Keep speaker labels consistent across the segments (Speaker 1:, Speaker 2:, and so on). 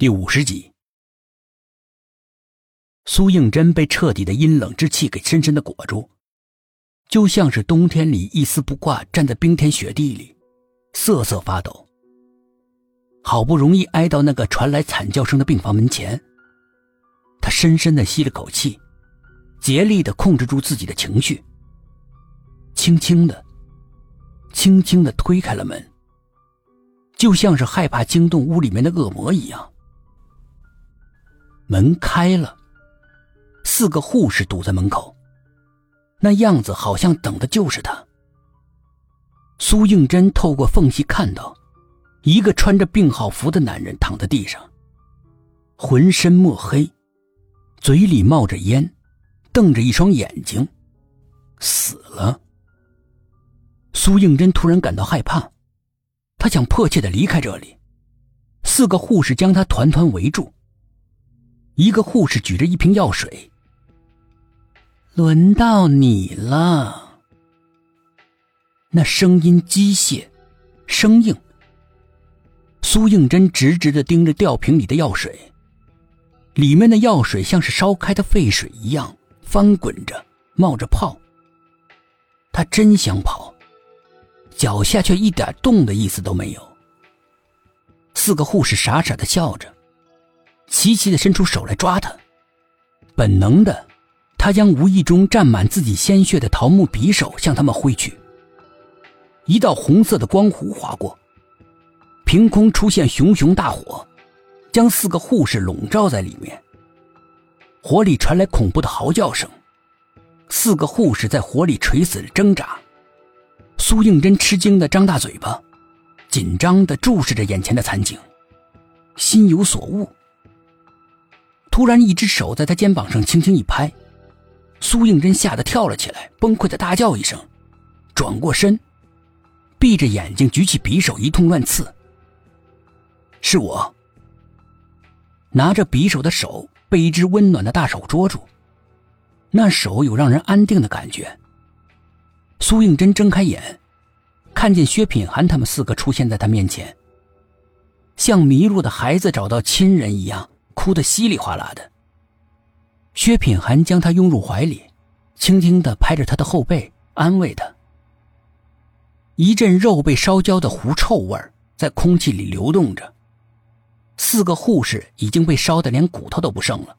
Speaker 1: 第五十集，苏应真被彻底的阴冷之气给深深的裹住，就像是冬天里一丝不挂站在冰天雪地里，瑟瑟发抖。好不容易挨到那个传来惨叫声的病房门前，他深深的吸了口气，竭力的控制住自己的情绪，轻轻的、轻轻的推开了门，就像是害怕惊动屋里面的恶魔一样。门开了，四个护士堵在门口，那样子好像等的就是他。苏应真透过缝隙看到，一个穿着病号服的男人躺在地上，浑身墨黑，嘴里冒着烟，瞪着一双眼睛，死了。苏应真突然感到害怕，他想迫切的离开这里，四个护士将他团团围住。一个护士举着一瓶药水，轮到你了。那声音机械、生硬。苏应真直直的盯着吊瓶里的药水，里面的药水像是烧开的沸水一样翻滚着，冒着泡。他真想跑，脚下却一点动的意思都没有。四个护士傻傻的笑着。齐齐的伸出手来抓他，本能的，他将无意中沾满自己鲜血的桃木匕首向他们挥去。一道红色的光弧划过，凭空出现熊熊大火，将四个护士笼罩在里面。火里传来恐怖的嚎叫声，四个护士在火里垂死挣扎。苏应真吃惊的张大嘴巴，紧张的注视着眼前的惨景，心有所悟。突然，一只手在他肩膀上轻轻一拍，苏应真吓得跳了起来，崩溃的大叫一声，转过身，闭着眼睛举起匕首一通乱刺。是我。拿着匕首的手被一只温暖的大手捉住，那手有让人安定的感觉。苏应真睁开眼，看见薛品涵他们四个出现在他面前，像迷路的孩子找到亲人一样。哭得稀里哗啦的。薛品涵将他拥入怀里，轻轻的拍着他的后背，安慰他。一阵肉被烧焦的狐臭味在空气里流动着。四个护士已经被烧得连骨头都不剩了，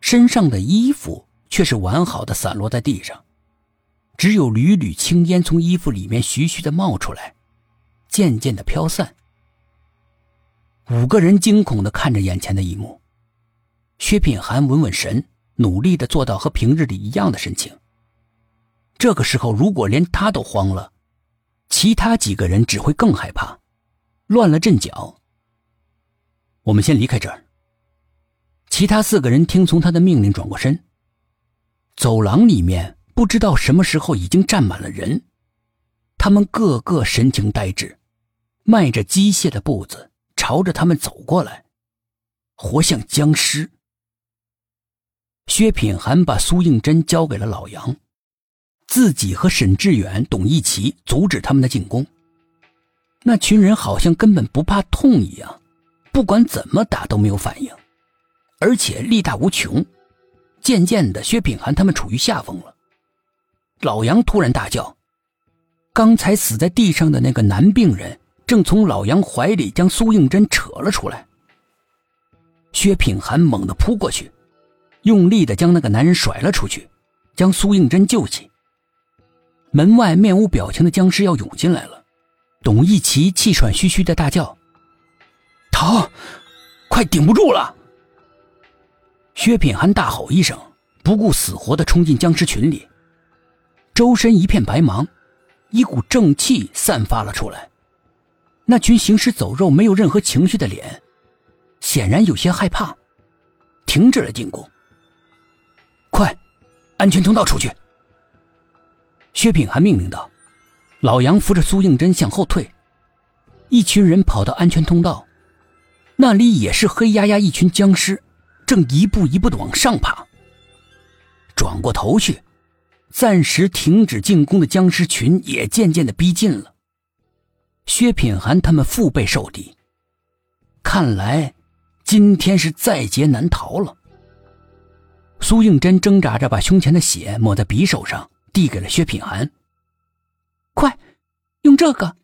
Speaker 1: 身上的衣服却是完好的散落在地上，只有缕缕青烟从衣服里面徐徐的冒出来，渐渐的飘散。五个人惊恐的看着眼前的一幕，薛品涵稳稳神，努力的做到和平日里一样的神情。这个时候，如果连他都慌了，其他几个人只会更害怕，乱了阵脚。我们先离开这儿。其他四个人听从他的命令，转过身。走廊里面不知道什么时候已经站满了人，他们个个神情呆滞，迈着机械的步子。朝着他们走过来，活像僵尸。薛品涵把苏应真交给了老杨，自己和沈志远、董一奇阻止他们的进攻。那群人好像根本不怕痛一样，不管怎么打都没有反应，而且力大无穷。渐渐的，薛品涵他们处于下风了。老杨突然大叫：“刚才死在地上的那个男病人！”正从老杨怀里将苏应真扯了出来，薛品涵猛地扑过去，用力的将那个男人甩了出去，将苏应真救起。门外面无表情的僵尸要涌进来了，董一奇气喘吁吁的大叫：“逃，快顶不住了！”薛品涵大吼一声，不顾死活的冲进僵尸群里，周身一片白芒，一股正气散发了出来。那群行尸走肉没有任何情绪的脸，显然有些害怕，停止了进攻。快，安全通道出去！薛品涵命令道。老杨扶着苏应真向后退，一群人跑到安全通道，那里也是黑压压一群僵尸，正一步一步的往上爬。转过头去，暂时停止进攻的僵尸群也渐渐的逼近了。薛品涵他们腹背受敌，看来今天是在劫难逃了。苏应真挣扎着把胸前的血抹在匕首上，递给了薛品涵：“
Speaker 2: 快，用这个。”